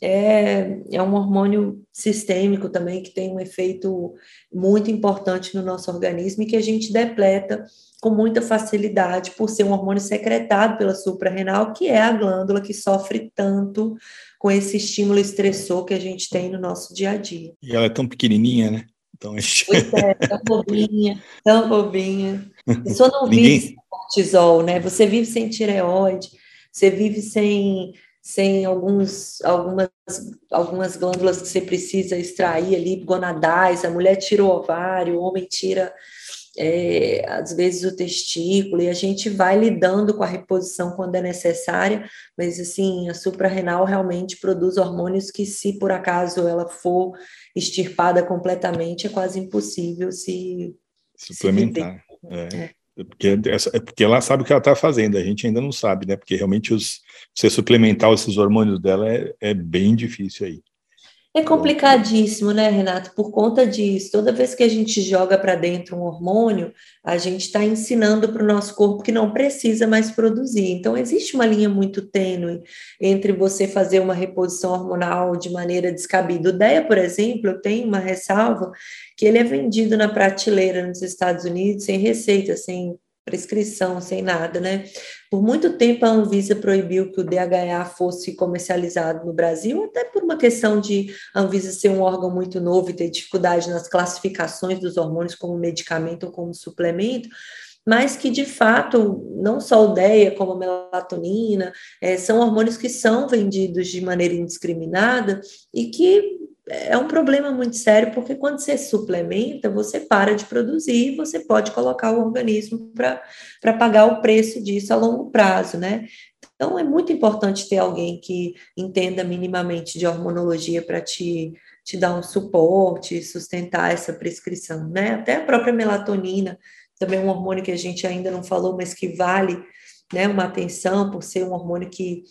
é, é um hormônio sistêmico também que tem um efeito muito importante no nosso organismo e que a gente depleta com muita facilidade por ser um hormônio secretado pela suprarrenal, que é a glândula que sofre tanto com esse estímulo estressor que a gente tem no nosso dia a dia. E ela é tão pequenininha, né? Então, gente... Pois é, tão bobinha, tão bobinha. A pessoa não Ninguém... vive sem cortisol, né? Você vive sem tireoide, você vive sem sem alguns, algumas, algumas glândulas que você precisa extrair ali, gonadais, a mulher tira o ovário, o homem tira, é, às vezes, o testículo, e a gente vai lidando com a reposição quando é necessária, mas, assim, a suprarrenal realmente produz hormônios que, se por acaso ela for extirpada completamente, é quase impossível se... Suplementar, se é. é. Porque, é porque ela sabe o que ela está fazendo, a gente ainda não sabe, né? Porque realmente os, você suplementar esses hormônios dela é, é bem difícil aí. É complicadíssimo, né, Renato? Por conta disso, toda vez que a gente joga para dentro um hormônio, a gente está ensinando para o nosso corpo que não precisa mais produzir. Então, existe uma linha muito tênue entre você fazer uma reposição hormonal de maneira descabida. O DEA, por exemplo, eu tenho uma ressalva que ele é vendido na prateleira nos Estados Unidos sem receita, sem prescrição, sem nada, né? Por muito tempo a Anvisa proibiu que o DHA fosse comercializado no Brasil, até por uma questão de a Anvisa ser um órgão muito novo e ter dificuldade nas classificações dos hormônios como medicamento ou como suplemento, mas que de fato não só o DEA como a melatonina é, são hormônios que são vendidos de maneira indiscriminada e que é um problema muito sério, porque quando você suplementa, você para de produzir e você pode colocar o organismo para pagar o preço disso a longo prazo, né? Então, é muito importante ter alguém que entenda minimamente de hormonologia para te, te dar um suporte, sustentar essa prescrição, né? Até a própria melatonina, também um hormônio que a gente ainda não falou, mas que vale né, uma atenção por ser um hormônio que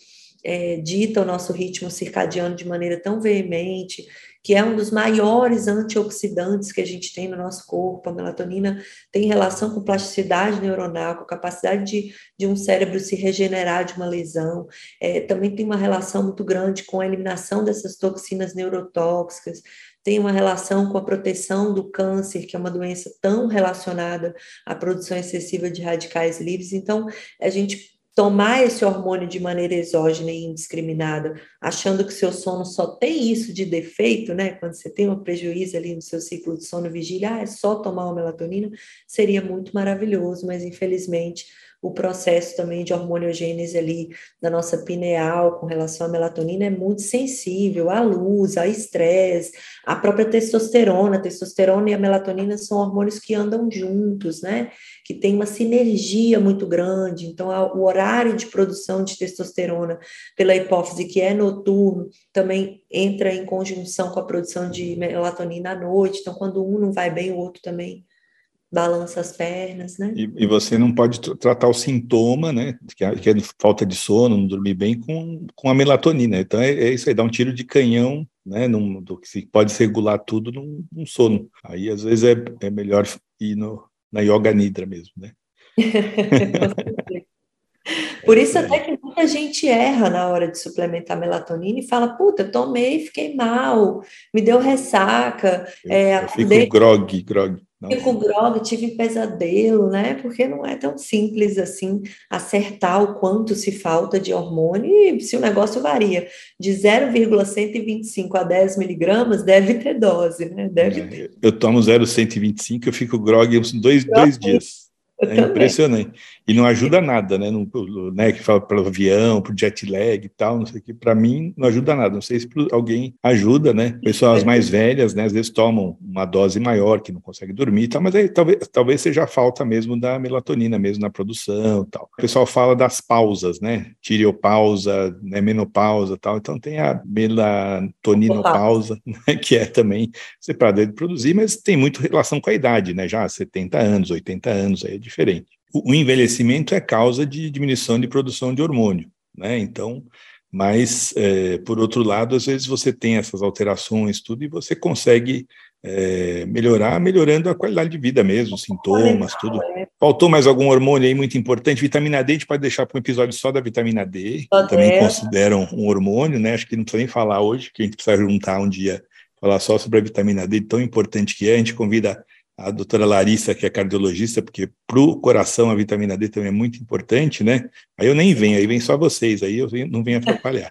é, dita o nosso ritmo circadiano de maneira tão veemente, que é um dos maiores antioxidantes que a gente tem no nosso corpo. A melatonina tem relação com plasticidade neuronal, com capacidade de, de um cérebro se regenerar de uma lesão. É, também tem uma relação muito grande com a eliminação dessas toxinas neurotóxicas, tem uma relação com a proteção do câncer, que é uma doença tão relacionada à produção excessiva de radicais livres. Então, a gente tomar esse hormônio de maneira exógena e indiscriminada, achando que seu sono só tem isso de defeito, né? Quando você tem um prejuízo ali no seu ciclo de sono vigília, ah, é só tomar uma melatonina, seria muito maravilhoso, mas infelizmente o processo também de hormoniogênese ali da nossa pineal com relação à melatonina é muito sensível à luz, ao estresse, à própria testosterona. A testosterona e a melatonina são hormônios que andam juntos, né? Que tem uma sinergia muito grande. Então, o horário de produção de testosterona pela hipófise, que é noturno, também entra em conjunção com a produção de melatonina à noite. Então, quando um não vai bem, o outro também balança as pernas, né? E, e você não pode tratar o sintoma, né? Que é, que é, falta de sono, não dormir bem, com, com a melatonina. Então é, é isso aí, dá um tiro de canhão, né? Num, do que se pode regular tudo num, num, sono. Aí às vezes é, é melhor ir no, na yoga nidra mesmo, né? Por isso até que muita gente erra na hora de suplementar melatonina e fala, puta, tomei, fiquei mal, me deu ressaca. Eu, é, eu fico grog, grog. Fico grog, tive pesadelo, né? Porque não é tão simples assim acertar o quanto se falta de hormônio e se o negócio varia de 0,125 a 10 miligramas, deve ter dose, né? Deve é, ter. Eu tomo 0,125, eu fico grog uns dois, dois dias. É também. impressionante. E não ajuda nada, né? No, né que fala para o avião, para o jet lag e tal, não sei o que. Para mim, não ajuda nada. Não sei se alguém ajuda, né? Pessoas mais velhas, né? Às vezes tomam uma dose maior, que não consegue dormir e tal, mas aí talvez, talvez seja a falta mesmo da melatonina, mesmo na produção e tal. O pessoal fala das pausas, né? Tireopausa, né? menopausa e tal. Então tem a melatoninopausa, né? que é também separada de produzir, mas tem muito relação com a idade, né? Já 70 anos, 80 anos, aí é diferente. O envelhecimento é causa de diminuição de produção de hormônio, né? Então, mas, é, por outro lado, às vezes você tem essas alterações, tudo, e você consegue é, melhorar, melhorando a qualidade de vida mesmo, sintomas, tudo. Faltou mais algum hormônio aí muito importante? Vitamina D, a gente pode deixar para um episódio só da vitamina D, também consideram um hormônio, né? Acho que não precisa nem falar hoje, que a gente precisa juntar um dia, falar só sobre a vitamina D, tão importante que é. A gente convida a doutora Larissa, que é cardiologista, porque para o coração a vitamina D também é muito importante, né? Aí eu nem venho, aí vem só vocês, aí eu não venho atrapalhar.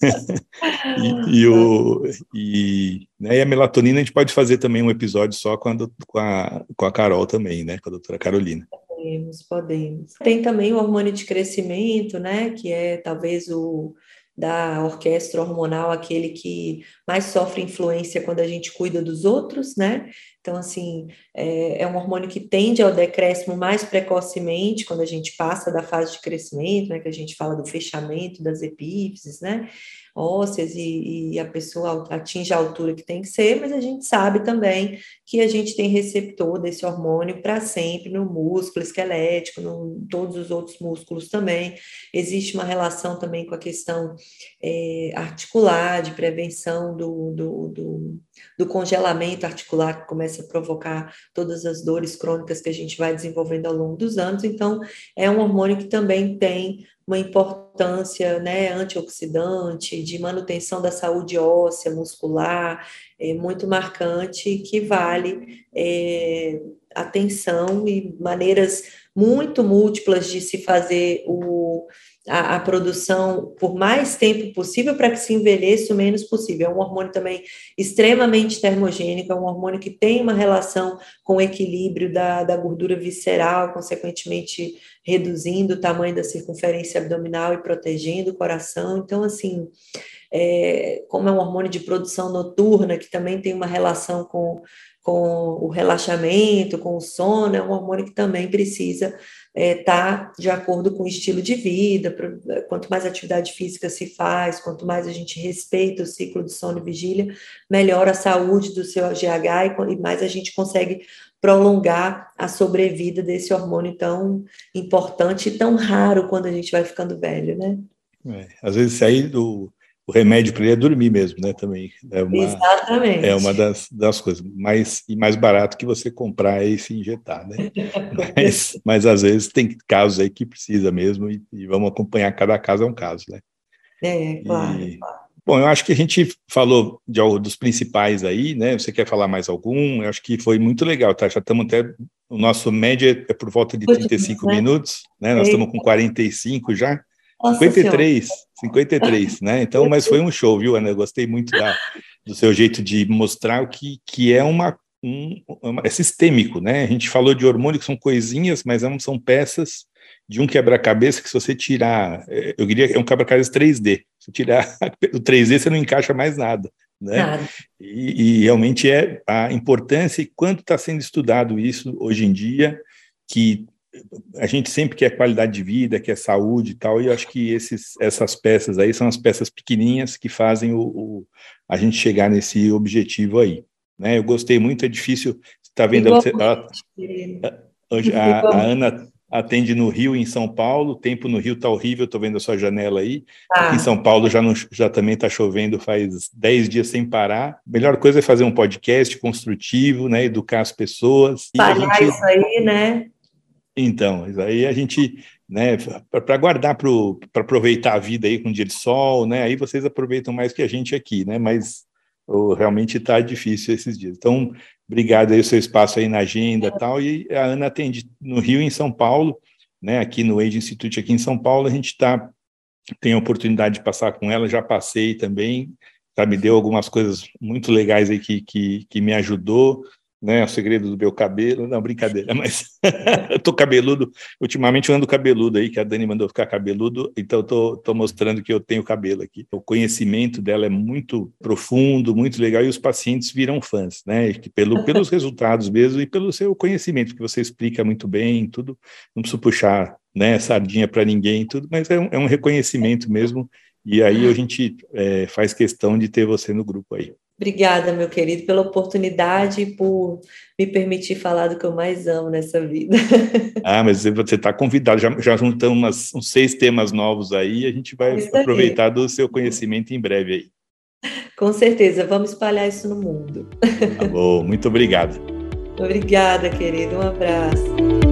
e, e, o, e, né, e, a melatonina a gente pode fazer também um episódio só com a, com a, com a Carol também, né? Com a doutora Carolina. Podemos, podemos. Tem também o hormônio de crescimento, né? Que é talvez o da orquestra hormonal, aquele que mais sofre influência quando a gente cuida dos outros, né? Então, assim, é, é, um hormônio que tende ao decréscimo mais precocemente, quando a gente passa da fase de crescimento, né, que a gente fala do fechamento das epífises, né, ósseas, e, e a pessoa atinge a altura que tem que ser, mas a gente sabe também que a gente tem receptor desse hormônio para sempre no músculo esquelético, em todos os outros músculos também. Existe uma relação também com a questão é, articular, de prevenção do, do, do, do congelamento articular, que começa a provocar todas as dores crônicas que a gente vai desenvolvendo ao longo dos anos. Então, é um hormônio que também tem uma importância né, antioxidante, de manutenção da saúde óssea, muscular, é, muito marcante, que vale é, atenção e maneiras muito múltiplas de se fazer o a, a, produção por mais tempo possível para que se envelheça o menos possível. É um hormônio também extremamente termogênico, é um hormônio que tem uma relação com o equilíbrio da, da gordura visceral, consequentemente reduzindo o tamanho da circunferência abdominal e protegendo o coração. Então, assim, é, como é um hormônio de produção noturna, que também tem uma relação com, com o relaxamento, com o sono, é um hormônio que também precisa está é, tá de acordo com o estilo de vida, quanto mais atividade física se faz, quanto mais a gente respeita o ciclo de sono e vigília, melhor a saúde do seu GH e mais a gente consegue prolongar a sobrevida desse hormônio tão importante e tão raro quando a gente vai ficando velho, né? É, às vezes sair do, o remédio para ele é dormir mesmo, né? Também é uma, Exatamente. É uma das, das coisas mais e mais barato que você comprar e se injetar, né? mas, mas às vezes tem casos aí que precisa mesmo e, e, vamos acompanhar cada caso é um caso, né? É, claro, e, claro. Bom, eu acho que a gente falou de, dos principais aí, né? Você quer falar mais algum? Eu acho que foi muito legal, tá? Já estamos até. O nosso média é por volta de 35 né? minutos, né? Nós estamos com 45 já. Nossa 53, senhora. 53, né? Então, mas foi um show, viu, Ana? Eu gostei muito da, do seu jeito de mostrar o que, que é uma, um, uma, é sistêmico, né? A gente falou de hormônio que são coisinhas, mas são peças de um quebra-cabeça que se você tirar, é, eu diria que é um quebra-cabeça 3D. Se tirar o 3D, você não encaixa mais nada. Né? Nada. E, e realmente é a importância e quanto está sendo estudado isso hoje em dia, que a gente sempre quer qualidade de vida, quer saúde e tal, e eu acho que esses, essas peças aí são as peças pequenininhas que fazem o, o a gente chegar nesse objetivo aí. Né? Eu gostei muito, é difícil, você está vendo, ela, a, a, a, Ana atende no Rio e em São Paulo, o tempo no Rio está horrível, estou vendo a sua janela aí, ah. em São Paulo já, não, já também está chovendo faz 10 dias sem parar, a melhor coisa é fazer um podcast construtivo, né, educar as pessoas. Espalhar gente... isso aí, né? Então, aí a gente, né, para guardar para aproveitar a vida aí com dia de sol, né, aí vocês aproveitam mais que a gente aqui, né, mas oh, realmente está difícil esses dias. Então, obrigado aí o seu espaço aí na agenda e tal, e a Ana atende no Rio e em São Paulo, né, aqui no Age Institute aqui em São Paulo, a gente está, tem a oportunidade de passar com ela, já passei também, tá, me deu algumas coisas muito legais aí que, que, que me ajudou, né? O segredo do meu cabelo. Não, brincadeira, mas eu tô cabeludo. Ultimamente eu ando cabeludo aí, que a Dani mandou ficar cabeludo, então eu tô, tô mostrando que eu tenho cabelo aqui. O conhecimento dela é muito profundo, muito legal, e os pacientes viram fãs, né? Pelo, pelos resultados mesmo e pelo seu conhecimento, que você explica muito bem, tudo. Não preciso puxar né, sardinha para ninguém, tudo, mas é um, é um reconhecimento mesmo. E aí a gente é, faz questão de ter você no grupo aí. Obrigada, meu querido, pela oportunidade e por me permitir falar do que eu mais amo nessa vida. Ah, mas você está convidado, já, já juntamos umas, uns seis temas novos aí, a gente vai aproveitar do seu conhecimento em breve aí. Com certeza, vamos espalhar isso no mundo. Tá bom, muito obrigado. Obrigada, querido, um abraço.